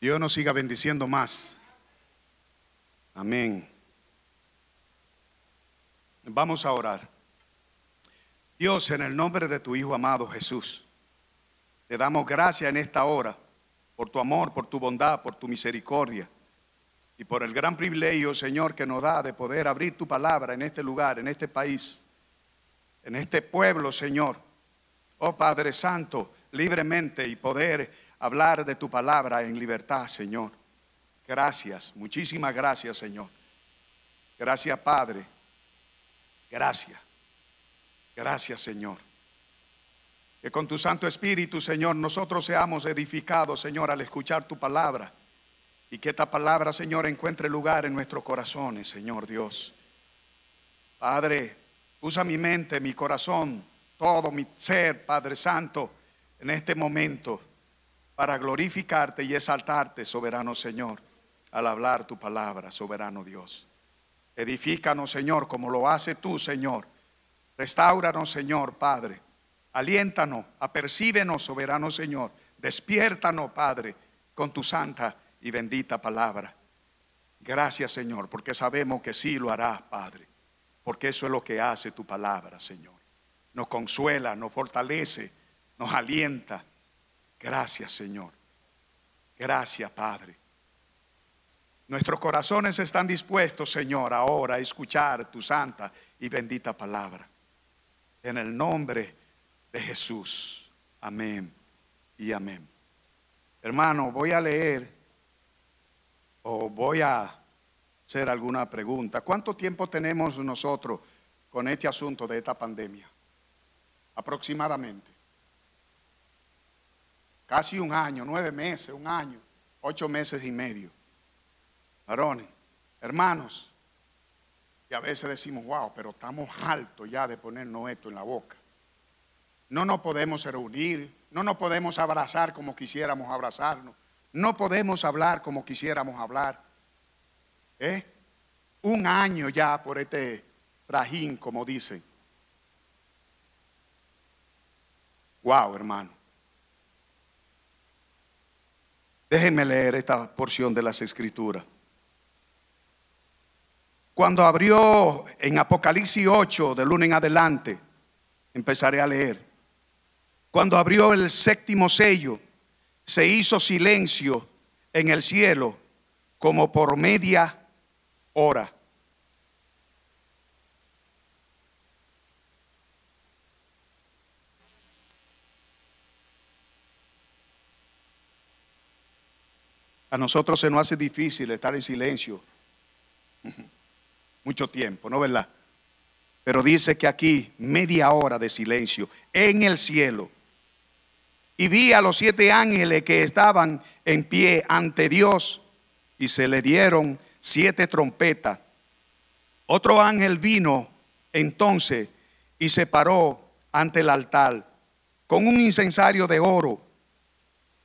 Dios nos siga bendiciendo más. Amén. Vamos a orar. Dios, en el nombre de tu Hijo amado Jesús, te damos gracias en esta hora por tu amor, por tu bondad, por tu misericordia y por el gran privilegio, Señor, que nos da de poder abrir tu palabra en este lugar, en este país, en este pueblo, Señor. Oh Padre Santo, libremente y poder hablar de tu palabra en libertad, Señor. Gracias, muchísimas gracias, Señor. Gracias, Padre. Gracias. Gracias, Señor. Que con tu Santo Espíritu, Señor, nosotros seamos edificados, Señor, al escuchar tu palabra. Y que esta palabra, Señor, encuentre lugar en nuestros corazones, Señor Dios. Padre, usa mi mente, mi corazón, todo mi ser, Padre Santo, en este momento, para glorificarte y exaltarte, soberano Señor, al hablar tu palabra, soberano Dios. Edifícanos, Señor, como lo hace tú, Señor. Restauranos, Señor, Padre. Aliéntanos, apercíbenos, soberano Señor. Despiértanos, Padre, con tu santa y bendita palabra. Gracias, Señor, porque sabemos que sí lo harás, Padre. Porque eso es lo que hace tu palabra, Señor. Nos consuela, nos fortalece, nos alienta. Gracias, Señor. Gracias, Padre. Nuestros corazones están dispuestos, Señor, ahora a escuchar tu santa y bendita palabra. En el nombre de Jesús. Amén y amén. Hermano, voy a leer o voy a hacer alguna pregunta. ¿Cuánto tiempo tenemos nosotros con este asunto de esta pandemia? Aproximadamente. Casi un año, nueve meses, un año, ocho meses y medio. Varones, hermanos, y a veces decimos, wow, pero estamos altos ya de ponernos esto en la boca. No nos podemos reunir, no nos podemos abrazar como quisiéramos abrazarnos, no podemos hablar como quisiéramos hablar. ¿Eh? Un año ya por este trajín, como dicen. Wow, hermano. Déjenme leer esta porción de las escrituras. Cuando abrió en Apocalipsis 8, de lunes en adelante, empezaré a leer. Cuando abrió el séptimo sello, se hizo silencio en el cielo como por media hora. A nosotros se nos hace difícil estar en silencio mucho tiempo, ¿no verdad? Pero dice que aquí media hora de silencio en el cielo. Y vi a los siete ángeles que estaban en pie ante Dios y se le dieron siete trompetas. Otro ángel vino entonces y se paró ante el altar con un incensario de oro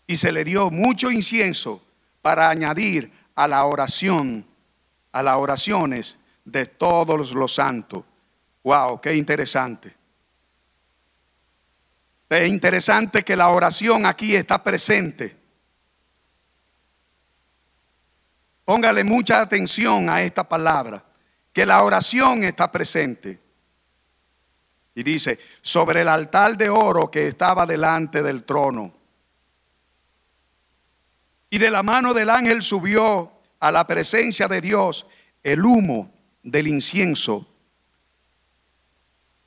y se le dio mucho incienso para añadir a la oración, a las oraciones de todos los santos. Wow, qué interesante. Es interesante que la oración aquí está presente. Póngale mucha atención a esta palabra, que la oración está presente. Y dice, sobre el altar de oro que estaba delante del trono. Y de la mano del ángel subió a la presencia de Dios el humo del incienso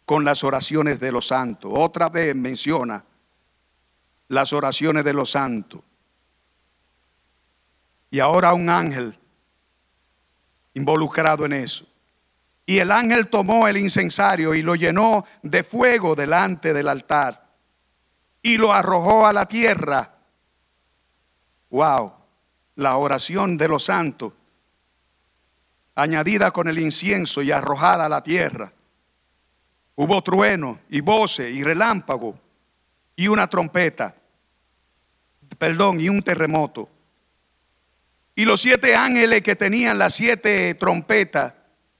con las oraciones de los santos. Otra vez menciona las oraciones de los santos. Y ahora un ángel involucrado en eso. Y el ángel tomó el incensario y lo llenó de fuego delante del altar y lo arrojó a la tierra. Wow, la oración de los santos añadida con el incienso y arrojada a la tierra. Hubo trueno y voces y relámpago y una trompeta, perdón, y un terremoto. Y los siete ángeles que tenían las siete trompetas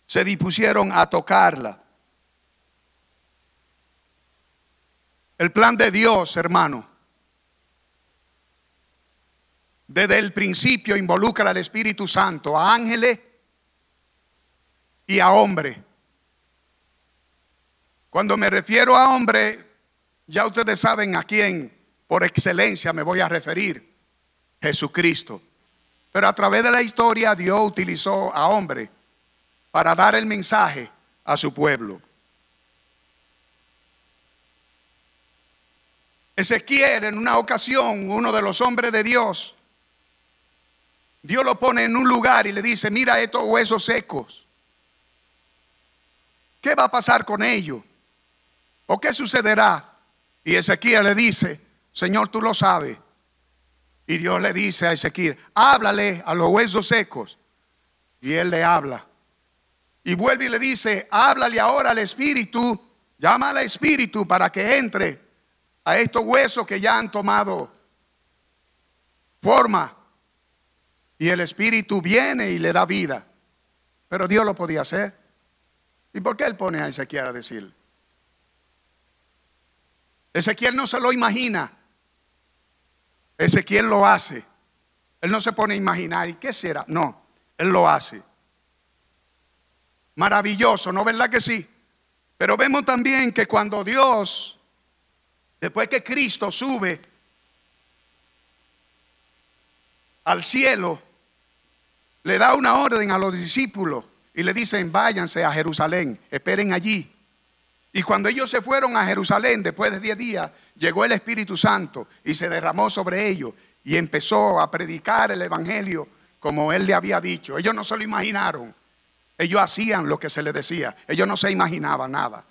se dispusieron a tocarla. El plan de Dios, hermano, desde el principio involucra al Espíritu Santo a ángeles y a hombres. Cuando me refiero a hombre, ya ustedes saben a quién por excelencia me voy a referir, Jesucristo. Pero a través de la historia Dios utilizó a hombre para dar el mensaje a su pueblo. Ezequiel en una ocasión, uno de los hombres de Dios, Dios lo pone en un lugar y le dice, mira estos huesos secos. ¿Qué va a pasar con ellos? ¿O qué sucederá? Y Ezequiel le dice, Señor, tú lo sabes. Y Dios le dice a Ezequiel, háblale a los huesos secos. Y él le habla. Y vuelve y le dice, háblale ahora al Espíritu, llama al Espíritu para que entre a estos huesos que ya han tomado forma. Y el Espíritu viene y le da vida. Pero Dios lo podía hacer. ¿Y por qué él pone a Ezequiel a decir? Ezequiel no se lo imagina. Ezequiel lo hace. Él no se pone a imaginar, ¿y qué será? No, él lo hace. Maravilloso, ¿no verdad que sí? Pero vemos también que cuando Dios, después que Cristo sube al cielo, le da una orden a los discípulos y le dicen, váyanse a Jerusalén, esperen allí. Y cuando ellos se fueron a Jerusalén, después de diez días, llegó el Espíritu Santo y se derramó sobre ellos y empezó a predicar el Evangelio como él le había dicho. Ellos no se lo imaginaron. Ellos hacían lo que se les decía. Ellos no se imaginaban nada.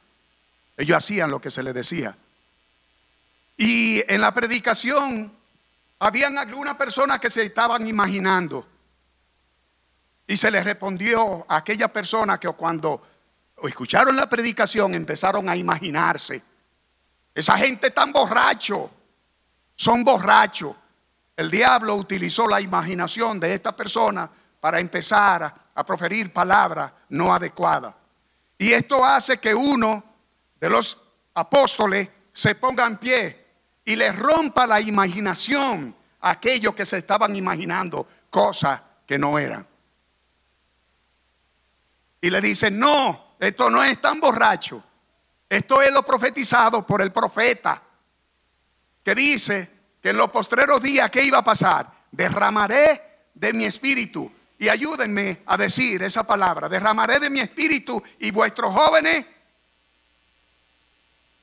Ellos hacían lo que se les decía. Y en la predicación habían algunas personas que se estaban imaginando. Y se les respondió a aquella persona que cuando escucharon la predicación empezaron a imaginarse. Esa gente tan borracho, son borrachos. El diablo utilizó la imaginación de esta persona para empezar a, a proferir palabras no adecuadas. Y esto hace que uno de los apóstoles se ponga en pie y le rompa la imaginación a aquellos que se estaban imaginando cosas que no eran. Y le dice, no, esto no es tan borracho. Esto es lo profetizado por el profeta, que dice que en los postreros días, ¿qué iba a pasar? Derramaré de mi espíritu. Y ayúdenme a decir esa palabra, derramaré de mi espíritu y vuestros jóvenes,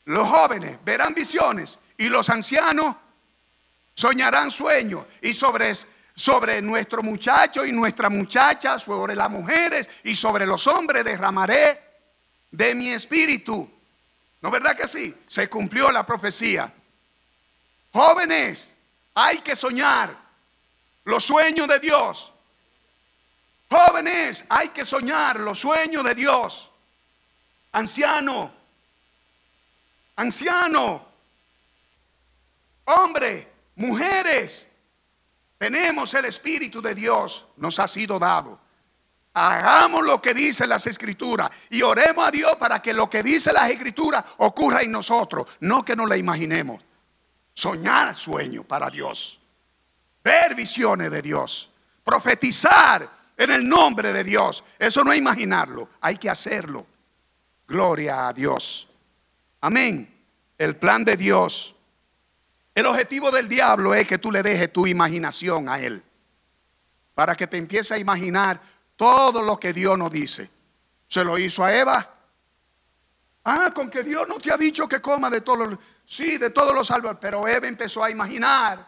los jóvenes verán visiones y los ancianos soñarán sueños y sobre sobre nuestro muchacho y nuestra muchacha, sobre las mujeres y sobre los hombres derramaré de mi espíritu. ¿No verdad que sí? Se cumplió la profecía. Jóvenes, hay que soñar los sueños de Dios. Jóvenes, hay que soñar los sueños de Dios. Anciano, anciano, hombre, mujeres, tenemos el Espíritu de Dios, nos ha sido dado. Hagamos lo que dice las escrituras y oremos a Dios para que lo que dice las escrituras ocurra en nosotros, no que nos la imaginemos. Soñar sueño para Dios, ver visiones de Dios, profetizar en el nombre de Dios. Eso no es imaginarlo, hay que hacerlo. Gloria a Dios. Amén. El plan de Dios el objetivo del diablo es que tú le dejes tu imaginación a él. Para que te empiece a imaginar todo lo que Dios nos dice. Se lo hizo a Eva. Ah, con que Dios no te ha dicho que coma de todos los... Sí, de todos los árboles. Pero Eva empezó a imaginar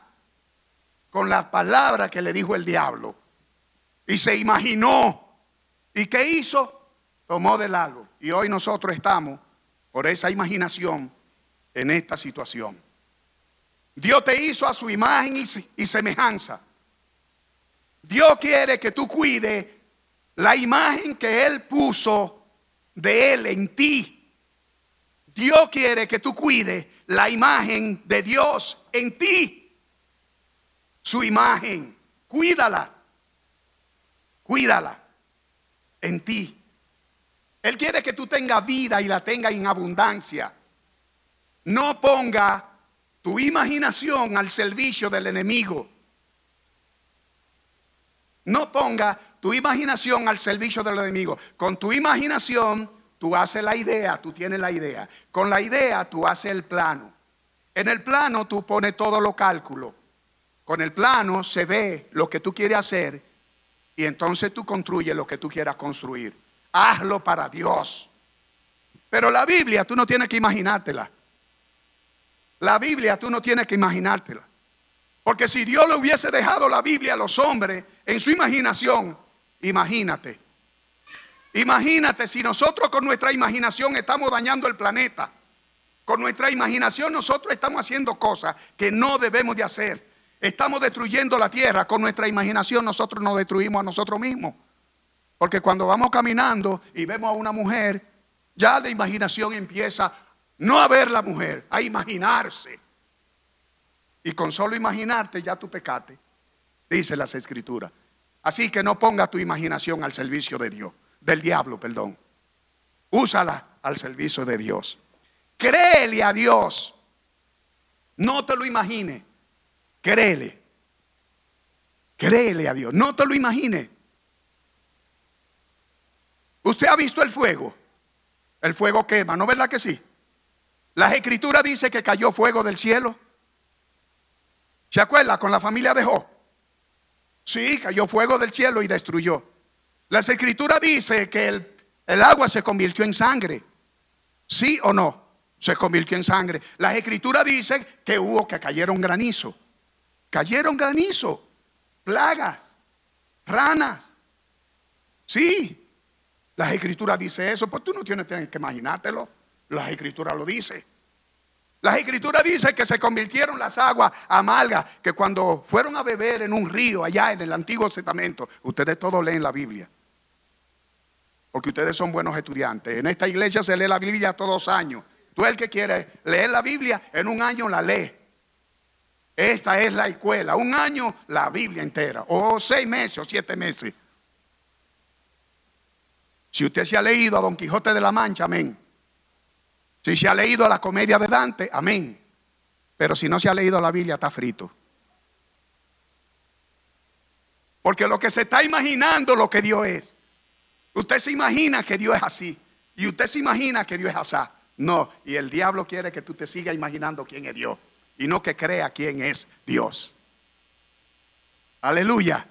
con las palabras que le dijo el diablo. Y se imaginó. ¿Y qué hizo? Tomó del árbol. Y hoy nosotros estamos, por esa imaginación, en esta situación. Dios te hizo a su imagen y, semejanza. Dios quiere que tú cuides la imagen que Él puso de Él en ti. Dios quiere que tú cuides la imagen de Dios en ti. Su imagen, cuídala. Cuídala en ti. Él quiere que tú tengas vida y la tengas en abundancia. No ponga tu imaginación al servicio del enemigo. No ponga tu imaginación al servicio del enemigo. Con tu imaginación tú haces la idea, tú tienes la idea. Con la idea tú haces el plano. En el plano tú pones todo lo cálculo. Con el plano se ve lo que tú quieres hacer y entonces tú construyes lo que tú quieras construir. Hazlo para Dios. Pero la Biblia tú no tienes que imaginártela. La Biblia tú no tienes que imaginártela. Porque si Dios le hubiese dejado la Biblia a los hombres en su imaginación, imagínate. Imagínate si nosotros con nuestra imaginación estamos dañando el planeta. Con nuestra imaginación nosotros estamos haciendo cosas que no debemos de hacer. Estamos destruyendo la tierra. Con nuestra imaginación nosotros nos destruimos a nosotros mismos. Porque cuando vamos caminando y vemos a una mujer, ya la imaginación empieza no a ver la mujer, a imaginarse. Y con solo imaginarte ya tu pecate, dice las escrituras. Así que no ponga tu imaginación al servicio de Dios, del diablo, perdón. Úsala al servicio de Dios. Créele a Dios. No te lo imagine. Créele. Créele a Dios. No te lo imagine. Usted ha visto el fuego. El fuego quema, ¿no verdad que sí? Las escrituras dice que cayó fuego del cielo. ¿Se acuerda con la familia de? Sí, cayó fuego del cielo y destruyó. Las escrituras dice que el, el agua se convirtió en sangre. ¿Sí o no? Se convirtió en sangre. Las escrituras dicen que hubo que cayeron granizo. Cayeron granizo, plagas, ranas. Sí, las escrituras dicen eso, pues tú no tienes que imaginártelo. Las escrituras lo dicen. Las escrituras dicen que se convirtieron las aguas amargas, que cuando fueron a beber en un río allá en el Antiguo Testamento, ustedes todos leen la Biblia. Porque ustedes son buenos estudiantes. En esta iglesia se lee la Biblia todos los años. Tú el que quiere leer la Biblia, en un año la lee. Esta es la escuela. Un año la Biblia entera. O seis meses o siete meses. Si usted se ha leído a Don Quijote de la Mancha, amén. Si se ha leído la comedia de Dante, amén. Pero si no se ha leído la Biblia, está frito. Porque lo que se está imaginando lo que Dios es. Usted se imagina que Dios es así. Y usted se imagina que Dios es así. No, y el diablo quiere que tú te sigas imaginando quién es Dios. Y no que crea quién es Dios. Aleluya.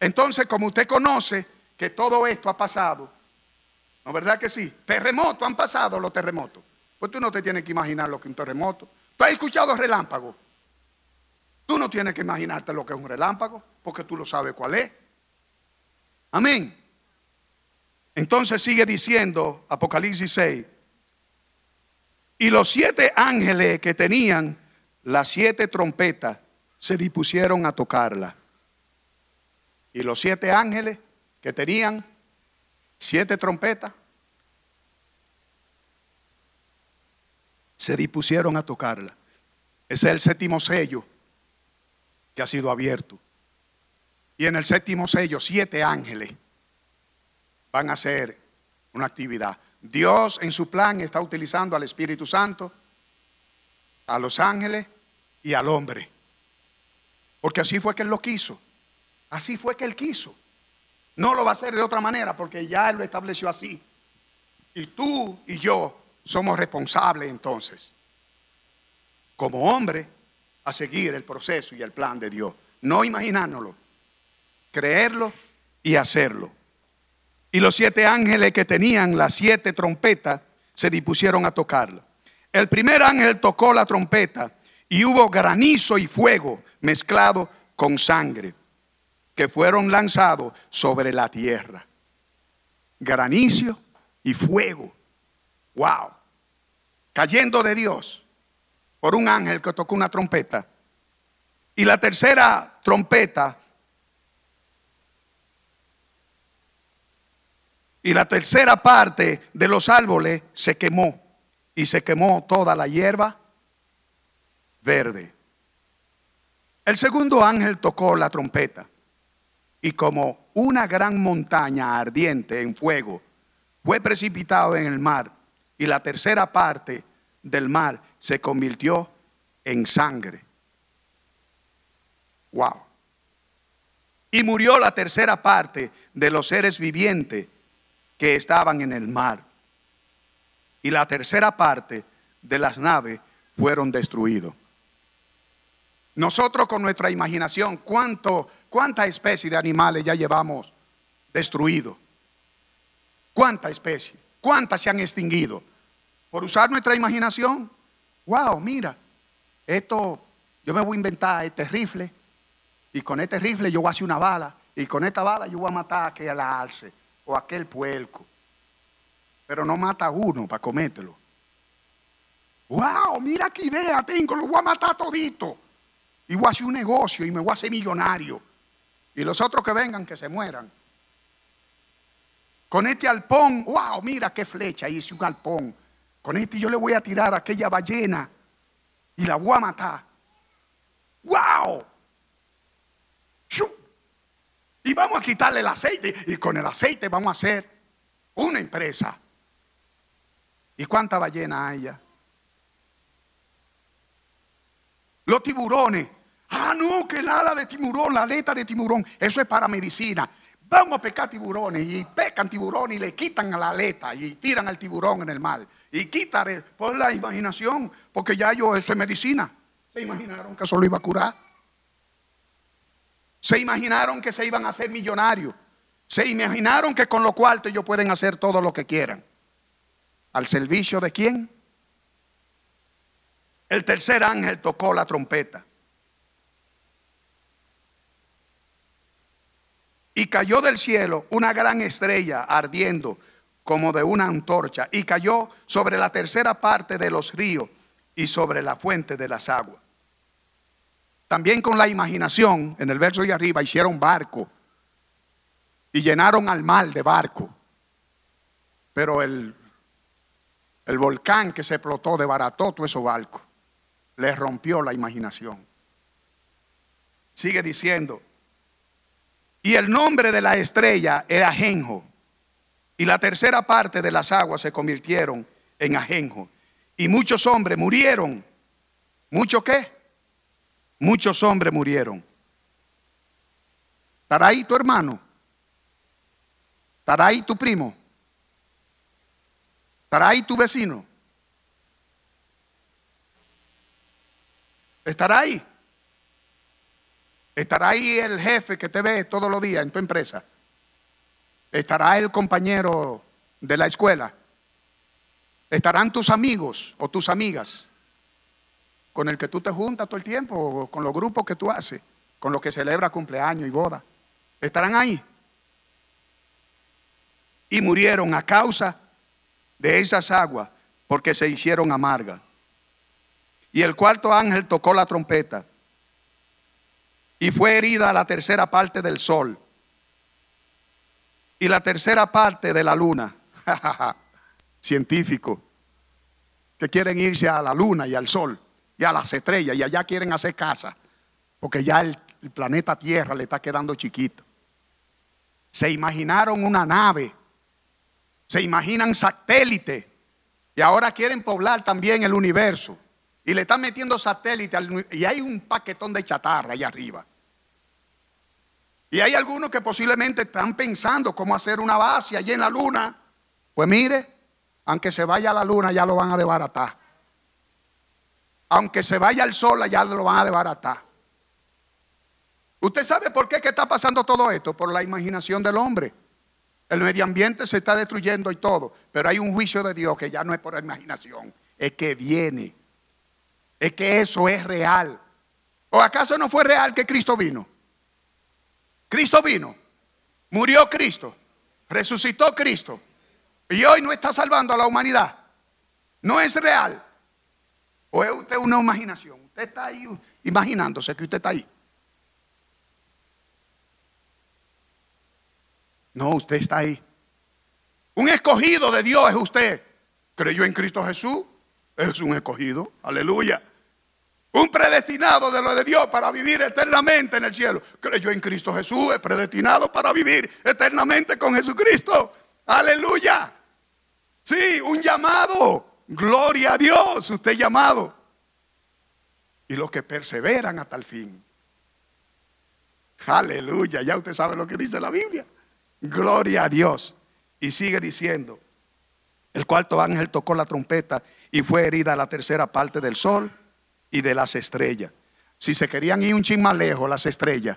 Entonces, como usted conoce que todo esto ha pasado, ¿No verdad que sí? Terremotos han pasado los terremotos. Pues tú no te tienes que imaginar lo que es un terremoto. ¿Tú has escuchado relámpago? Tú no tienes que imaginarte lo que es un relámpago, porque tú lo sabes cuál es. Amén. Entonces sigue diciendo Apocalipsis 6. Y los siete ángeles que tenían las siete trompetas se dispusieron a tocarla. Y los siete ángeles que tenían siete trompetas, se dispusieron a tocarla. Ese es el séptimo sello que ha sido abierto. Y en el séptimo sello, siete ángeles van a hacer una actividad. Dios en su plan está utilizando al Espíritu Santo, a los ángeles y al hombre. Porque así fue que Él lo quiso. Así fue que Él quiso. No lo va a hacer de otra manera porque ya Él lo estableció así. Y tú y yo somos responsables entonces, como hombre, a seguir el proceso y el plan de Dios. No imaginárnoslo, creerlo y hacerlo. Y los siete ángeles que tenían las siete trompetas se dispusieron a tocarla. El primer ángel tocó la trompeta y hubo granizo y fuego mezclado con sangre que fueron lanzados sobre la tierra. Granizo y fuego. Wow. Cayendo de Dios por un ángel que tocó una trompeta. Y la tercera trompeta. Y la tercera parte de los árboles se quemó. Y se quemó toda la hierba verde. El segundo ángel tocó la trompeta y como una gran montaña ardiente en fuego fue precipitado en el mar y la tercera parte del mar se convirtió en sangre. Wow. Y murió la tercera parte de los seres vivientes que estaban en el mar. Y la tercera parte de las naves fueron destruidos. Nosotros con nuestra imaginación, ¿cuánto, ¿cuántas especies de animales ya llevamos destruidos? ¿Cuántas especies? ¿Cuántas se han extinguido? Por usar nuestra imaginación. Wow, mira, esto, yo me voy a inventar este rifle y con este rifle yo voy a hacer una bala y con esta bala yo voy a matar a aquel alce o a aquel puerco. Pero no mata a uno para comértelo. Wow, mira qué idea tengo, lo voy a matar todito. Y voy a hacer un negocio y me voy a hacer millonario. Y los otros que vengan que se mueran. Con este alpón, wow, mira qué flecha, hice un alpón. Con este yo le voy a tirar a aquella ballena y la voy a matar. ¡Wow! Y vamos a quitarle el aceite y con el aceite vamos a hacer una empresa. ¿Y cuánta ballena hay? Los tiburones. Ah, no, que el ala de tiburón, la aleta de tiburón, eso es para medicina. Vamos a pescar tiburones y pescan tiburones y le quitan la aleta y tiran al tiburón en el mar. Y quitan por la imaginación, porque ya yo, eso es medicina. ¿Se imaginaron que eso lo iba a curar? Se imaginaron que se iban a hacer millonarios. Se imaginaron que con lo cual ellos pueden hacer todo lo que quieran. ¿Al servicio de quién? El tercer ángel tocó la trompeta. Y cayó del cielo una gran estrella ardiendo como de una antorcha y cayó sobre la tercera parte de los ríos y sobre la fuente de las aguas. También con la imaginación, en el verso de arriba, hicieron barco y llenaron al mar de barco. Pero el, el volcán que se explotó desbarató todo esos barcos. Les rompió la imaginación. Sigue diciendo. Y el nombre de la estrella era Ajenjo. Y la tercera parte de las aguas se convirtieron en Ajenjo. Y muchos hombres murieron. ¿Mucho qué? Muchos hombres murieron. ¿Estará ahí tu hermano? ¿Estará ahí tu primo? ¿Estará ahí tu vecino? ¿Estará ahí? ¿Estará ahí el jefe que te ve todos los días en tu empresa? ¿Estará el compañero de la escuela? ¿Estarán tus amigos o tus amigas? con el que tú te juntas todo el tiempo, con los grupos que tú haces, con los que celebra cumpleaños y boda. Estarán ahí. Y murieron a causa de esas aguas, porque se hicieron amargas. Y el cuarto ángel tocó la trompeta. Y fue herida la tercera parte del sol. Y la tercera parte de la luna. Científico. Que quieren irse a la luna y al sol y a las estrellas y allá quieren hacer casa, porque ya el, planeta Tierra le está quedando chiquito. Se imaginaron una nave, se imaginan satélites y ahora quieren poblar también el universo y le están metiendo satélites y hay un paquetón de chatarra allá arriba. Y hay algunos que posiblemente están pensando cómo hacer una base allí en la luna. Pues mire, aunque se vaya la luna ya lo van a desbaratar aunque se vaya el sol, allá lo van a desbaratar. ¿Usted sabe por qué que está pasando todo esto? Por la imaginación del hombre. El medio ambiente se está destruyendo y todo, pero hay un juicio de Dios que ya no es por imaginación, es que viene. Es que eso es real. ¿O acaso no fue real que Cristo vino? Cristo vino, murió Cristo, resucitó Cristo y hoy no está salvando a la humanidad. No es real. ¿O es usted una imaginación? Usted está ahí imaginándose que usted está ahí. No, usted está ahí. Un escogido de Dios es usted. ¿Creyó en Cristo Jesús? Es un escogido. Aleluya. Un predestinado de lo de Dios para vivir eternamente en el cielo. Creyó en Cristo Jesús. Es predestinado para vivir eternamente con Jesucristo. Aleluya. Sí, un llamado. Gloria a Dios, usted llamado. Y los que perseveran hasta el fin. Aleluya, ya usted sabe lo que dice la Biblia. Gloria a Dios. Y sigue diciendo, el cuarto ángel tocó la trompeta y fue herida la tercera parte del sol y de las estrellas. Si se querían ir un chin más lejos las estrellas,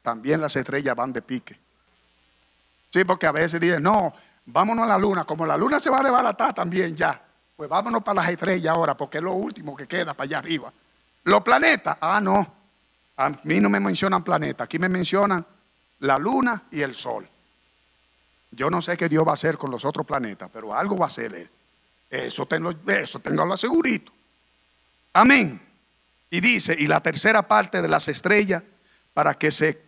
también las estrellas van de pique. Sí, porque a veces dicen, no, vámonos a la luna. Como la luna se va a desbaratar también ya, pues vámonos para las estrellas ahora, porque es lo último que queda para allá arriba. Los planetas, ah, no. A mí no me mencionan planetas, aquí me mencionan la luna y el sol. Yo no sé qué Dios va a hacer con los otros planetas, pero algo va a hacer Él. Eso tengo, eso tengo lo asegurito. Amén. Y dice, y la tercera parte de las estrellas, para que se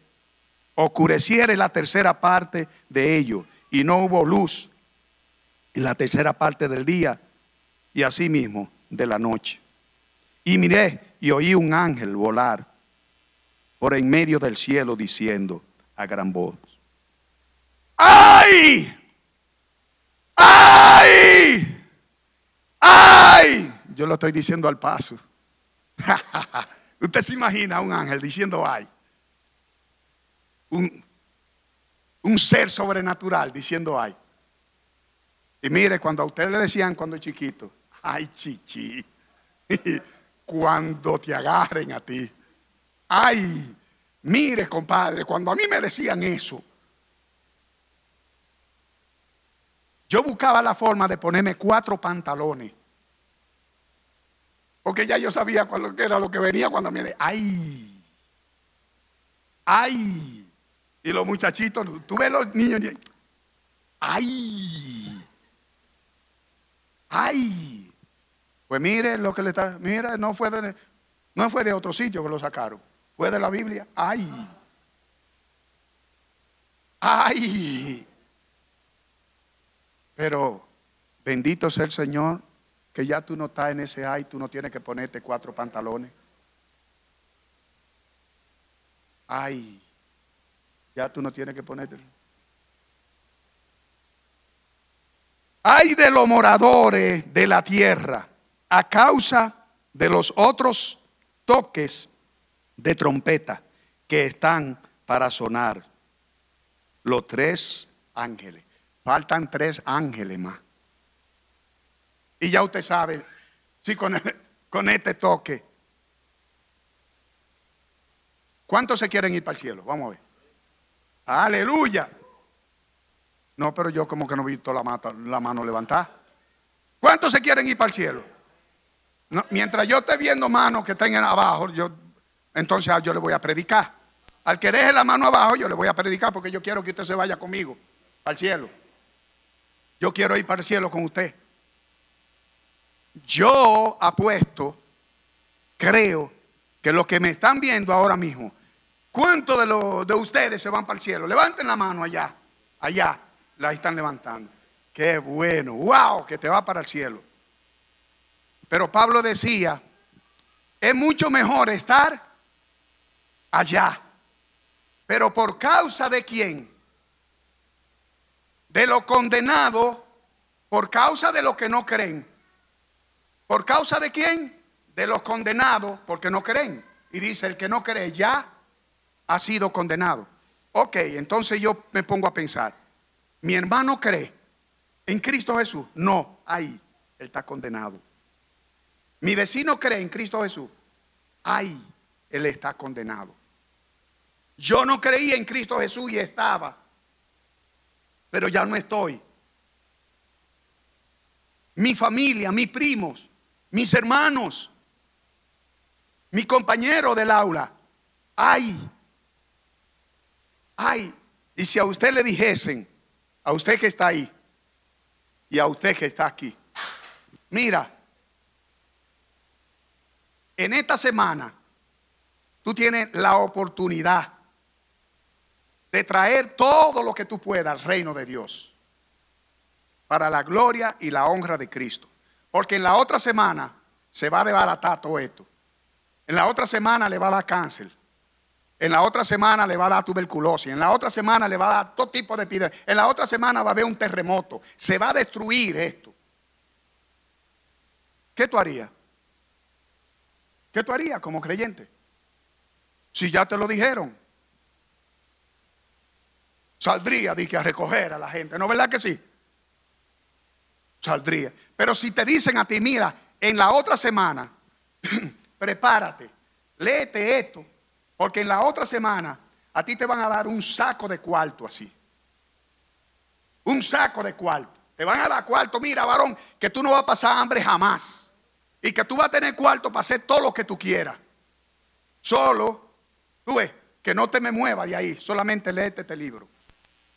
oscureciere la tercera parte de ellos, y no hubo luz en la tercera parte del día, y asimismo de la noche. Y miré y oí un ángel volar por en medio del cielo diciendo a gran voz, ¡ay! ¡ay! ¡ay! Yo lo estoy diciendo al paso. Usted se imagina a un ángel diciendo ay. Un, un ser sobrenatural diciendo ay. Y mire, cuando a usted le decían cuando chiquito, ay chichi, cuando te agarren a ti. Ay, mire compadre, cuando a mí me decían eso, yo buscaba la forma de ponerme cuatro pantalones. Porque ya yo sabía cuál era lo que venía cuando me ay, ay. Y los muchachitos, tú ves los niños, ay, ay. Pues mire lo que le está, mira, no fue de, no fue de otro sitio que lo sacaron, fue de la Biblia, ay, ay. Pero bendito sea el Señor ya tú no estás en ese ay, tú no tienes que ponerte cuatro pantalones. Ay, ya tú no tienes que ponerte. Ay de los moradores de la tierra a causa de los otros toques de trompeta que están para sonar. Los tres ángeles. Faltan tres ángeles más. Y ya usted sabe, si con, con este toque, ¿cuántos se quieren ir para el cielo? Vamos a ver. Aleluya. No, pero yo como que no he visto la, mano levantada. ¿Cuántos se quieren ir para el cielo? mientras yo esté viendo manos que estén abajo, yo, entonces yo le voy a predicar. Al que deje la mano abajo, yo le voy a predicar porque yo quiero que usted se vaya conmigo al cielo. Yo quiero ir para el cielo con usted. Yo apuesto, creo que los que me están viendo ahora mismo, ¿cuántos de, de ustedes se van para el cielo? Levanten la mano allá, allá, la están levantando. Qué bueno, wow, que te va para el cielo. Pero Pablo decía, es mucho mejor estar allá. Pero por causa de quién? De lo condenado, por causa de lo que no creen. ¿Por causa de quién? De los condenados porque no creen. Y dice, el que no cree ya ha sido condenado. Ok, entonces yo me pongo a pensar, mi hermano cree en Cristo Jesús. No, ahí, él está condenado. Mi vecino cree en Cristo Jesús. Ahí, él está condenado. Yo no creía en Cristo Jesús y estaba, pero ya no estoy. Mi familia, mis primos, mis hermanos, mi compañero del aula, ay, ay, y si a usted le dijesen, a usted que está ahí y a usted que está aquí, mira, en esta semana tú tienes la oportunidad de traer todo lo que tú puedas al reino de Dios para la gloria y la honra de Cristo. Porque en la otra semana se va a desbaratar todo esto. En la otra semana le va a dar cáncer. En la otra semana le va a dar tuberculosis. En la otra semana le va a dar todo tipo de epidemia. En la otra semana va a haber un terremoto. Se va a destruir esto. ¿Qué tú harías? ¿Qué tú harías como creyente? Si ya te lo dijeron. saldría que a recoger a la gente. ¿No verdad que sí? Saldría. Pero si te dicen a ti, mira, en la otra semana, prepárate, léete esto, porque en la otra semana a ti te van a dar un saco de cuarto así. Un saco de cuarto. Te van a dar cuarto, mira, varón, que tú no vas a pasar hambre jamás. Y que tú vas a tener cuarto para hacer todo lo que tú quieras. Solo, tú ves, que no te me muevas de ahí, solamente léete este libro.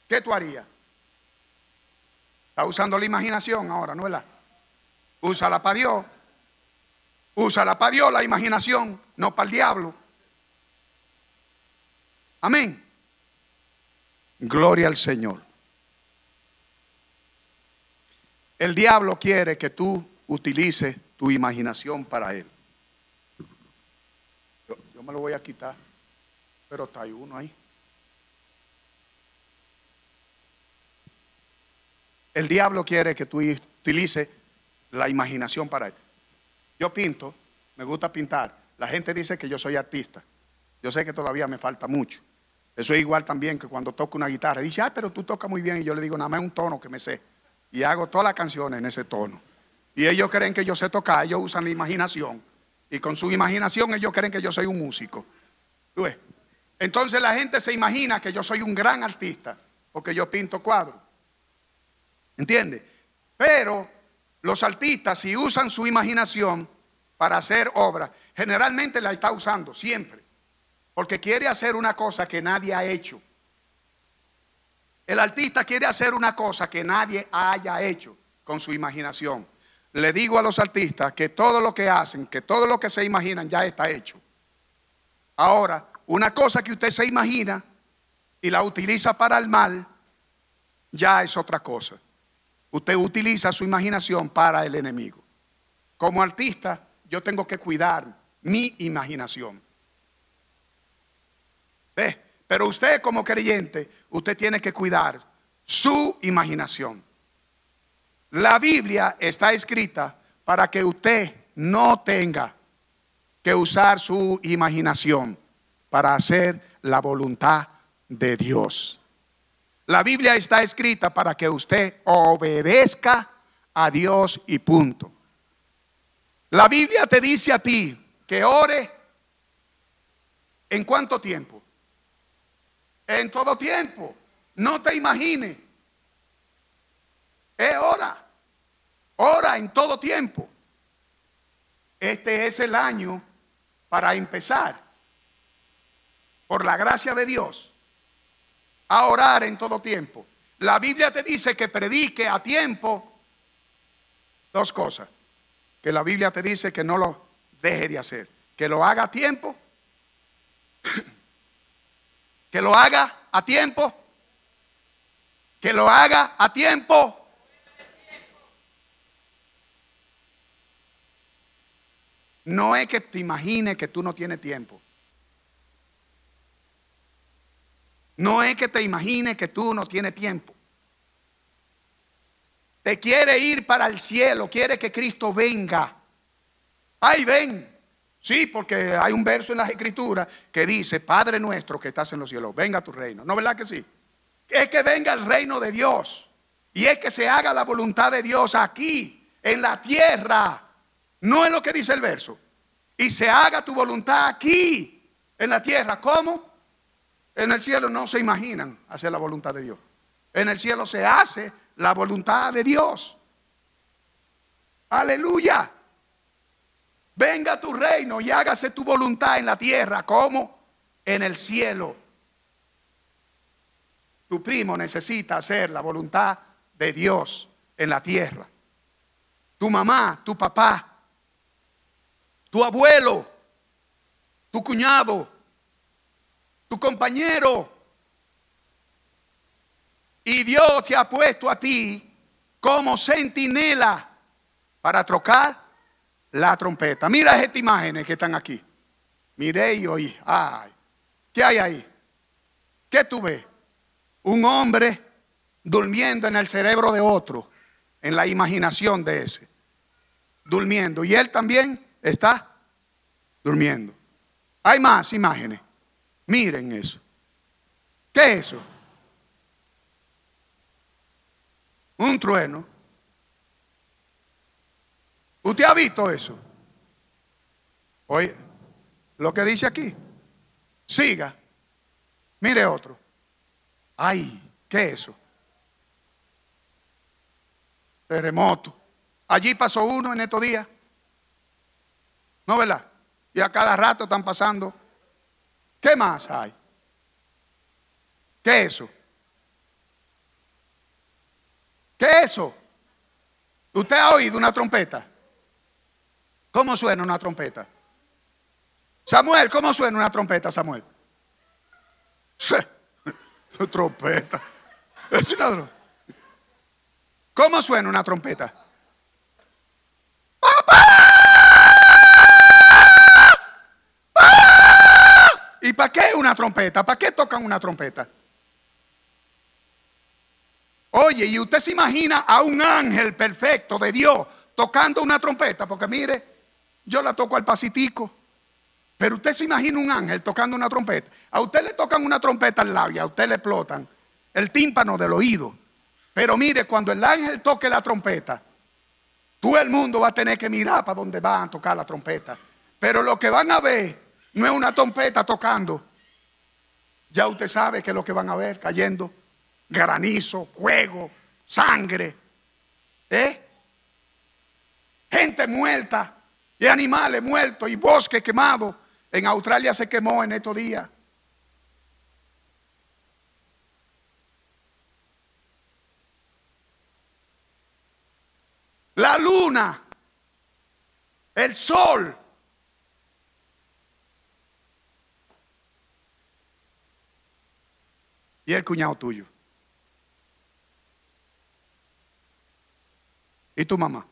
¿Qué tú harías? Está usando la imaginación ahora, ¿no es la? Úsala para Dios. Úsala para Dios la imaginación, no para el diablo. Amén. Gloria al Señor. El diablo quiere que tú utilices tu imaginación para él. Yo, me lo voy a quitar, pero está uno ahí. El diablo quiere que tú utilices la imaginación para él. Yo pinto, me gusta pintar. La gente dice que yo soy artista. Yo sé que todavía me falta mucho. Eso es igual también que cuando toco una guitarra. Dice, ah, pero tú tocas muy bien. Y yo le digo, nada más un tono que me sé. Y hago todas las canciones en ese tono. Y ellos creen que yo sé tocar, ellos usan la imaginación. Y con su imaginación ellos creen que yo soy un músico. Entonces la gente se imagina que yo soy un gran artista, porque yo pinto cuadros. ¿Entiendes? Pero los artistas, si usan su imaginación para hacer obras, generalmente la está usando siempre. Porque quiere hacer una cosa que nadie ha hecho. El artista quiere hacer una cosa que nadie haya hecho con su imaginación. Le digo a los artistas que todo lo que hacen, que todo lo que se imaginan ya está hecho. Ahora, una cosa que usted se imagina y la utiliza para el mal, ya es otra cosa. Usted utiliza su imaginación para el enemigo. Como artista, yo tengo que cuidar mi imaginación. ¿Ve? Pero usted como creyente, usted tiene que cuidar su imaginación. La Biblia está escrita para que usted no tenga que usar su imaginación para hacer la voluntad de Dios. La Biblia está escrita para que usted obedezca a Dios y punto. La Biblia te dice a ti que ore en cuánto tiempo? En todo tiempo. No te imagines. Es hora. Hora en todo tiempo. Este es el año para empezar, por la gracia de Dios, a orar en todo tiempo. La Biblia te dice que predique a tiempo dos cosas. Que la Biblia te dice que no lo deje de hacer. Que lo haga a tiempo que lo haga a tiempo. Que lo haga a tiempo. No es que te imagines que tú no tienes tiempo. No es que te imagines que tú no tienes tiempo. Te quiere ir para el cielo, quiere que Cristo venga. Ay, ven. Sí, porque hay un verso en las escrituras que dice, Padre nuestro que estás en los cielos, venga tu reino. ¿No verdad que sí? Es que venga el reino de Dios. Y es que se haga la voluntad de Dios aquí, en la tierra. No es lo que dice el verso. Y se haga tu voluntad aquí, en la tierra. ¿Cómo? En el cielo no se imaginan hacer la voluntad de Dios. En el cielo se hace la voluntad de Dios. Aleluya. Venga tu reino y hágase tu voluntad en la tierra como en el cielo. Tu primo necesita hacer la voluntad de Dios en la tierra. Tu mamá, tu papá, tu abuelo, tu cuñado, tu compañero. Y Dios te ha puesto a ti como centinela para trocar la trompeta. Mira estas imágenes que están aquí. Miré y oí. Ay, ¿qué hay ahí? ¿Qué tú ves? Un hombre durmiendo en el cerebro de otro, en la imaginación de ese. Durmiendo. Y él también está durmiendo. Hay más imágenes. Miren eso. ¿Qué es eso? Un trueno. ¿Usted ha visto eso? Oye, lo que dice aquí. Siga. Mire otro. Ay, ¿qué es eso? Terremoto. Allí pasó uno en estos días. ¿No verdad? Y a cada rato están pasando. ¿Qué más hay? ¿Qué es eso? ¿Qué es eso? ¿Usted ha oído una trompeta? ¿Cómo suena una trompeta? Samuel, ¿cómo suena una trompeta, Samuel? trompeta. Es una ¿Cómo suena una trompeta? ¡Papá! ¿Y para qué una trompeta? ¿Para qué tocan una trompeta? Oye, y usted se imagina a un ángel perfecto de Dios tocando una trompeta, porque mire, yo la toco al pasitico. Pero usted se imagina un ángel tocando una trompeta. A usted le tocan una trompeta al labio, a usted le explotan el tímpano del oído. Pero mire, cuando el ángel toque la trompeta, todo el mundo va a tener que mirar para donde van a tocar la trompeta. Pero lo que van a ver no es una trompeta tocando. Ya usted sabe que es lo que van a ver cayendo. Granizo, fuego, sangre. ¿Eh? Gente muerta y animales muertos y bosque quemado. En Australia se quemó en estos días. La luna, el sol. Y el cuñado tuyo. ¿Y tu mamá?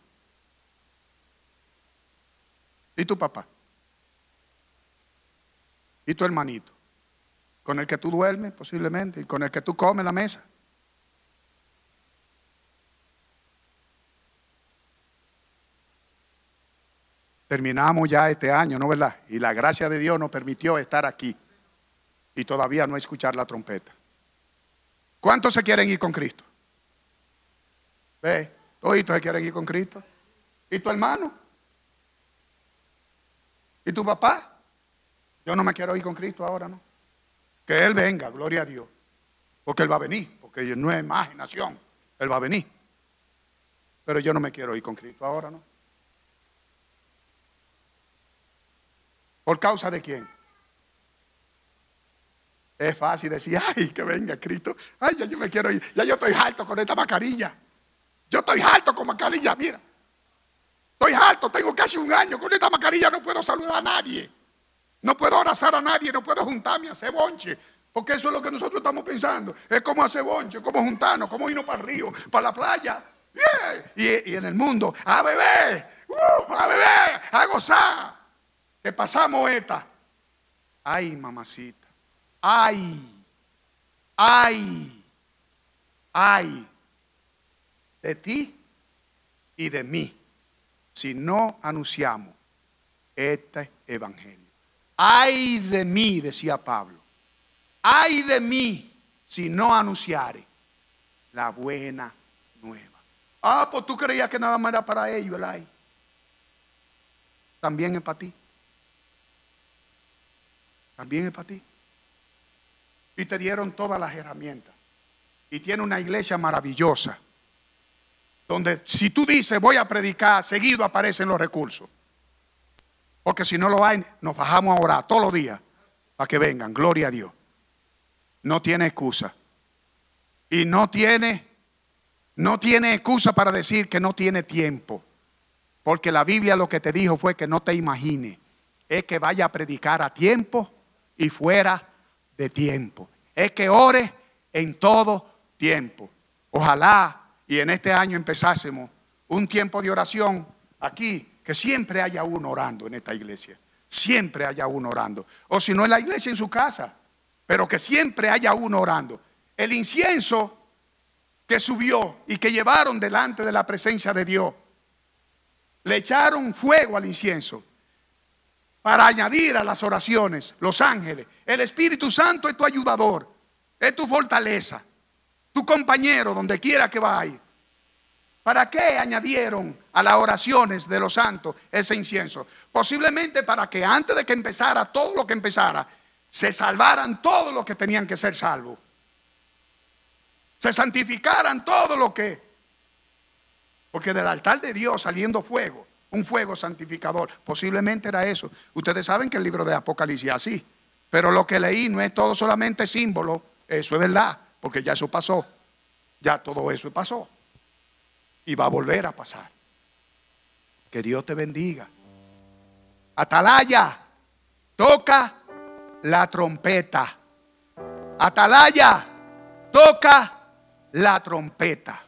¿Y tu papá? ¿Y tu hermanito? Con el que tú duermes posiblemente y con el que tú comes la mesa. Terminamos ya este año, ¿no verdad? Y la gracia de Dios nos permitió estar aquí y todavía no escuchar la trompeta. ¿Cuántos se quieren ir con Cristo? ¿Ve? Todos se quieren ir con Cristo. ¿Y tu hermano? ¿Y tu papá? Yo no me quiero ir con Cristo ahora, ¿no? Que Él venga, gloria a Dios. Porque Él va a venir, porque no es imaginación, Él va a venir. Pero yo no me quiero ir con Cristo ahora, ¿no? ¿Por causa de quién? Es fácil decir, ay, que venga Cristo. Ay, ya yo me quiero ir. Ya yo estoy alto con esta mascarilla. Yo estoy alto con mascarilla, mira. Estoy alto, tengo casi un año. Con esta mascarilla no puedo saludar a nadie. No puedo abrazar a nadie, no puedo juntarme a hacer bonche. Porque eso es lo que nosotros estamos pensando. Es como hacer bonche, como juntarnos, como irnos para el río, para la playa. Y, en el mundo, a beber, uh, a beber, a gozar. Que pasamos esta. Ay, mamacita. Ay, ay, ay. De ti y de mí si no anunciamos este evangelio. Ay de mí, decía Pablo. Ay de mí si no anunciare la buena nueva. Ah, pues tú creías que nada más era para ellos el ay. También es para ti. También es para ti. Y te dieron todas las herramientas. Y tiene una iglesia maravillosa donde si tú dices voy a predicar, seguido aparecen los recursos. Porque si no lo hay, nos bajamos a orar todos los días para que vengan. Gloria a Dios. No tiene excusa. Y no tiene, no tiene excusa para decir que no tiene tiempo. Porque la Biblia lo que te dijo fue que no te imagines. Es que vaya a predicar a tiempo y fuera de tiempo. Es que ore en todo tiempo. Ojalá y en este año empezásemos un tiempo de oración aquí, que siempre haya uno orando en esta iglesia. Siempre haya uno orando. O si no en la iglesia, en su casa. Pero que siempre haya uno orando. El incienso que subió y que llevaron delante de la presencia de Dios. Le echaron fuego al incienso para añadir a las oraciones los ángeles. El Espíritu Santo es tu ayudador, es tu fortaleza tu compañero, donde quiera que vaya. ¿Para qué añadieron a las oraciones de los santos ese incienso? Posiblemente para que antes de que empezara todo lo que empezara, se salvaran todos los que tenían que ser salvos. Se santificaran todo lo que... Porque del altar de Dios saliendo fuego, un fuego santificador, posiblemente era eso. Ustedes saben que el libro de Apocalipsis es así. Pero lo que leí no es todo solamente símbolo, eso es verdad, porque ya eso pasó. Ya todo eso pasó y va a volver a pasar. Que Dios te bendiga. Atalaya, toca la trompeta. Atalaya, toca la trompeta.